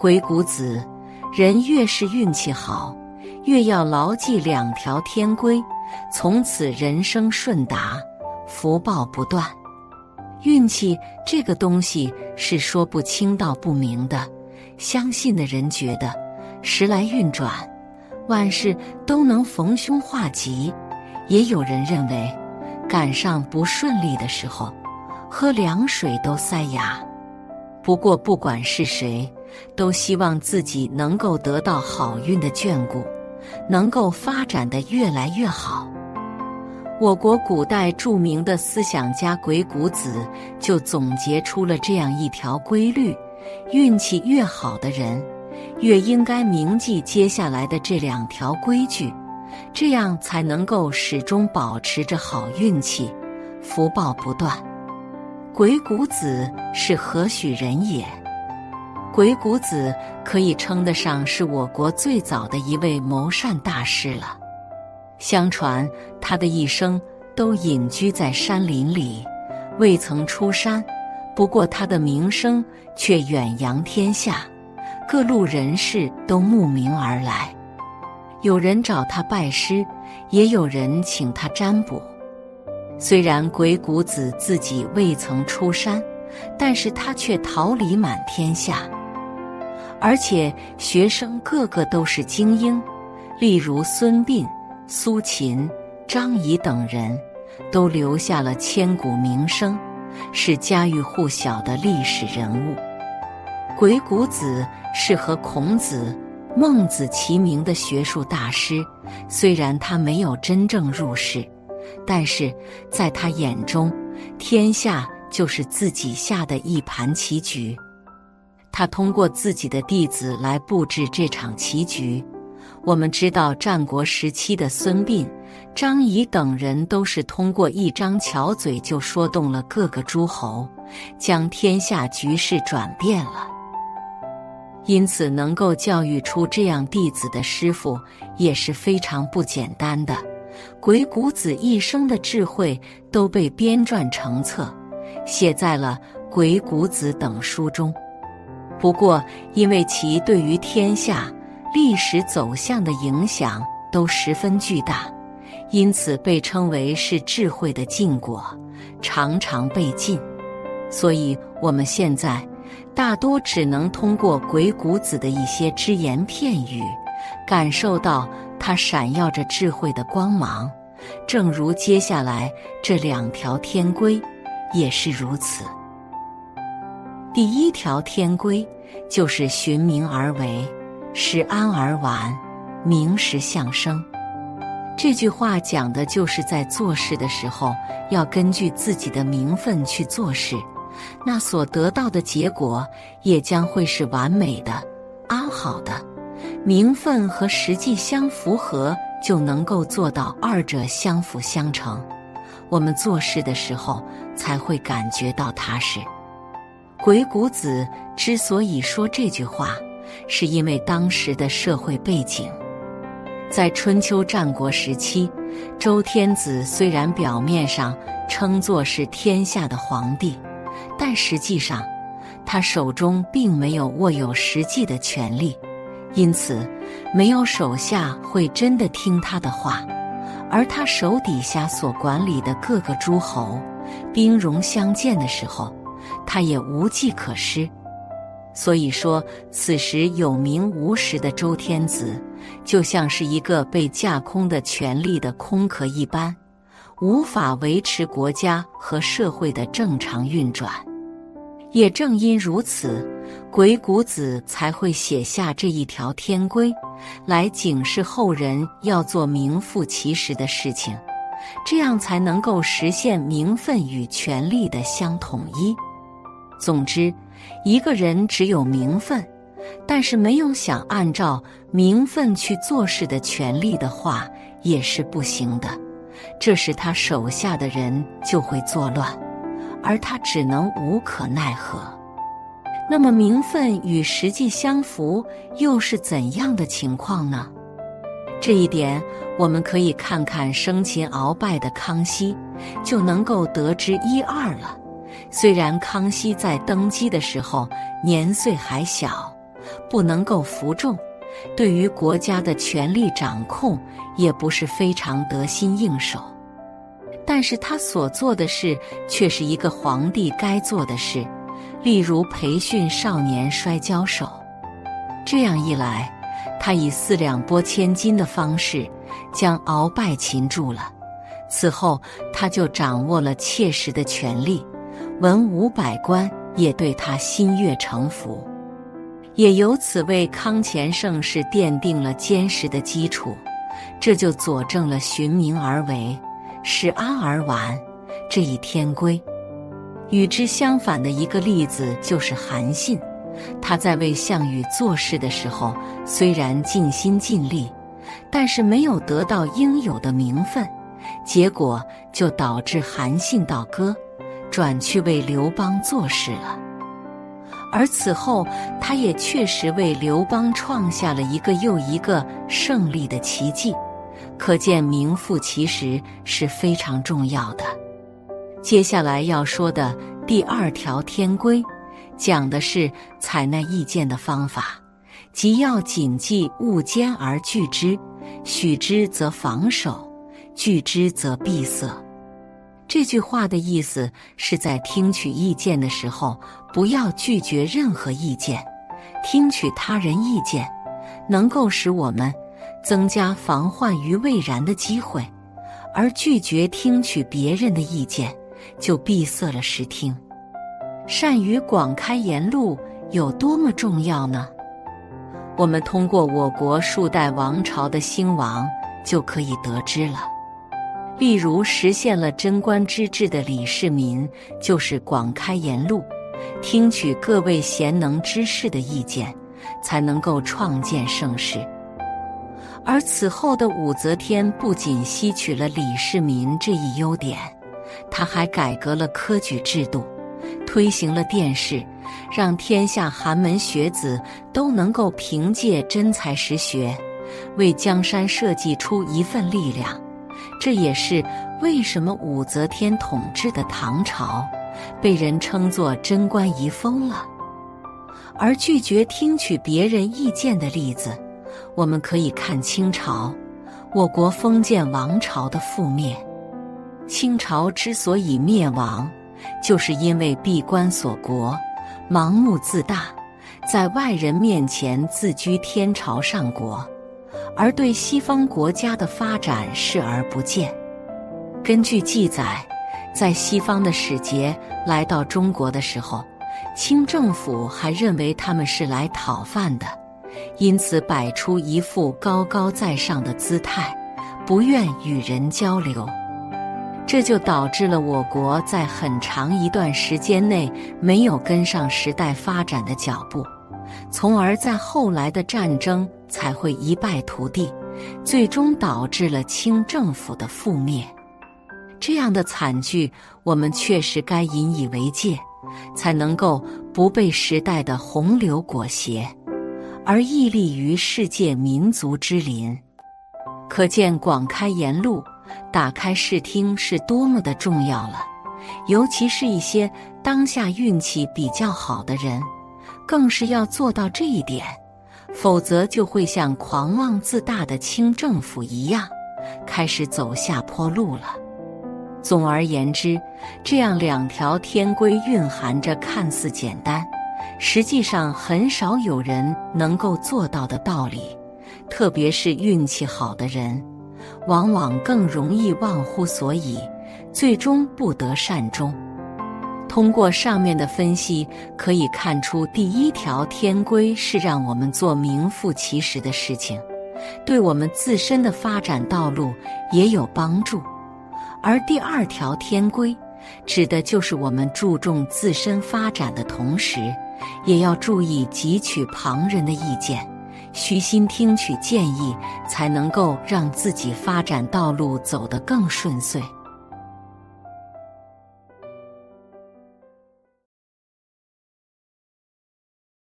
鬼谷子，人越是运气好，越要牢记两条天规，从此人生顺达，福报不断。运气这个东西是说不清道不明的，相信的人觉得时来运转，万事都能逢凶化吉；也有人认为赶上不顺利的时候，喝凉水都塞牙。不过不管是谁，都希望自己能够得到好运的眷顾，能够发展的越来越好。我国古代著名的思想家鬼谷子就总结出了这样一条规律：运气越好的人，越应该铭记接下来的这两条规矩，这样才能够始终保持着好运气，福报不断。鬼谷子是何许人也？鬼谷子可以称得上是我国最早的一位谋善大师了。相传他的一生都隐居在山林里，未曾出山。不过他的名声却远扬天下，各路人士都慕名而来。有人找他拜师，也有人请他占卜。虽然鬼谷子自己未曾出山，但是他却桃李满天下，而且学生个个都是精英，例如孙膑。苏秦、张仪等人都留下了千古名声，是家喻户晓的历史人物。鬼谷子是和孔子、孟子齐名的学术大师，虽然他没有真正入世，但是在他眼中，天下就是自己下的一盘棋局。他通过自己的弟子来布置这场棋局。我们知道，战国时期的孙膑、张仪等人都是通过一张巧嘴就说动了各个诸侯，将天下局势转变了。因此，能够教育出这样弟子的师傅也是非常不简单的。鬼谷子一生的智慧都被编撰成册，写在了《鬼谷子》等书中。不过，因为其对于天下，历史走向的影响都十分巨大，因此被称为是智慧的禁果，常常被禁。所以，我们现在大多只能通过鬼谷子的一些只言片语，感受到他闪耀着智慧的光芒。正如接下来这两条天规也是如此。第一条天规就是循名而为。时安而晚，名实相生。这句话讲的就是在做事的时候，要根据自己的名分去做事，那所得到的结果也将会是完美的、安好的。名分和实际相符合，就能够做到二者相辅相成。我们做事的时候才会感觉到踏实。鬼谷子之所以说这句话。是因为当时的社会背景，在春秋战国时期，周天子虽然表面上称作是天下的皇帝，但实际上他手中并没有握有实际的权力，因此没有手下会真的听他的话，而他手底下所管理的各个诸侯，兵戎相见的时候，他也无计可施。所以说，此时有名无实的周天子，就像是一个被架空的权力的空壳一般，无法维持国家和社会的正常运转。也正因如此，鬼谷子才会写下这一条天规，来警示后人要做名副其实的事情，这样才能够实现名分与权力的相统一。总之。一个人只有名分，但是没有想按照名分去做事的权利的话，也是不行的。这时他手下的人就会作乱，而他只能无可奈何。那么名分与实际相符又是怎样的情况呢？这一点我们可以看看生擒鳌拜的康熙，就能够得知一二了。虽然康熙在登基的时候年岁还小，不能够服众，对于国家的权力掌控也不是非常得心应手。但是他所做的事却是一个皇帝该做的事，例如培训少年摔跤手。这样一来，他以四两拨千斤的方式将鳌拜擒住了。此后，他就掌握了切实的权力，文武百官也对他心悦诚服，也由此为康乾盛世奠定了坚实的基础。这就佐证了“循名而为”。使安而完这一天规，与之相反的一个例子就是韩信。他在为项羽做事的时候，虽然尽心尽力，但是没有得到应有的名分，结果就导致韩信倒戈，转去为刘邦做事了。而此后，他也确实为刘邦创下了一个又一个胜利的奇迹。可见名副其实是非常重要的。接下来要说的第二条天规，讲的是采纳意见的方法，即要谨记勿兼而拒之，许之则防守，拒之则闭塞。这句话的意思是在听取意见的时候，不要拒绝任何意见，听取他人意见，能够使我们。增加防患于未然的机会，而拒绝听取别人的意见，就闭塞了视听。善于广开言路有多么重要呢？我们通过我国数代王朝的兴亡就可以得知了。例如，实现了贞观之治的李世民，就是广开言路，听取各位贤能之士的意见，才能够创建盛世。而此后的武则天不仅吸取了李世民这一优点，他还改革了科举制度，推行了殿试，让天下寒门学子都能够凭借真才实学，为江山社稷出一份力量。这也是为什么武则天统治的唐朝被人称作贞观遗风了。而拒绝听取别人意见的例子。我们可以看清朝，我国封建王朝的覆灭。清朝之所以灭亡，就是因为闭关锁国、盲目自大，在外人面前自居天朝上国，而对西方国家的发展视而不见。根据记载，在西方的使节来到中国的时候，清政府还认为他们是来讨饭的。因此，摆出一副高高在上的姿态，不愿与人交流，这就导致了我国在很长一段时间内没有跟上时代发展的脚步，从而在后来的战争才会一败涂地，最终导致了清政府的覆灭。这样的惨剧，我们确实该引以为戒，才能够不被时代的洪流裹挟。而屹立于世界民族之林，可见广开言路、打开视听是多么的重要了。尤其是一些当下运气比较好的人，更是要做到这一点，否则就会像狂妄自大的清政府一样，开始走下坡路了。总而言之，这样两条天规蕴含着看似简单。实际上很少有人能够做到的道理，特别是运气好的人，往往更容易忘乎所以，最终不得善终。通过上面的分析，可以看出，第一条天规是让我们做名副其实的事情，对我们自身的发展道路也有帮助；而第二条天规，指的就是我们注重自身发展的同时。也要注意汲取旁人的意见，虚心听取建议，才能够让自己发展道路走得更顺遂。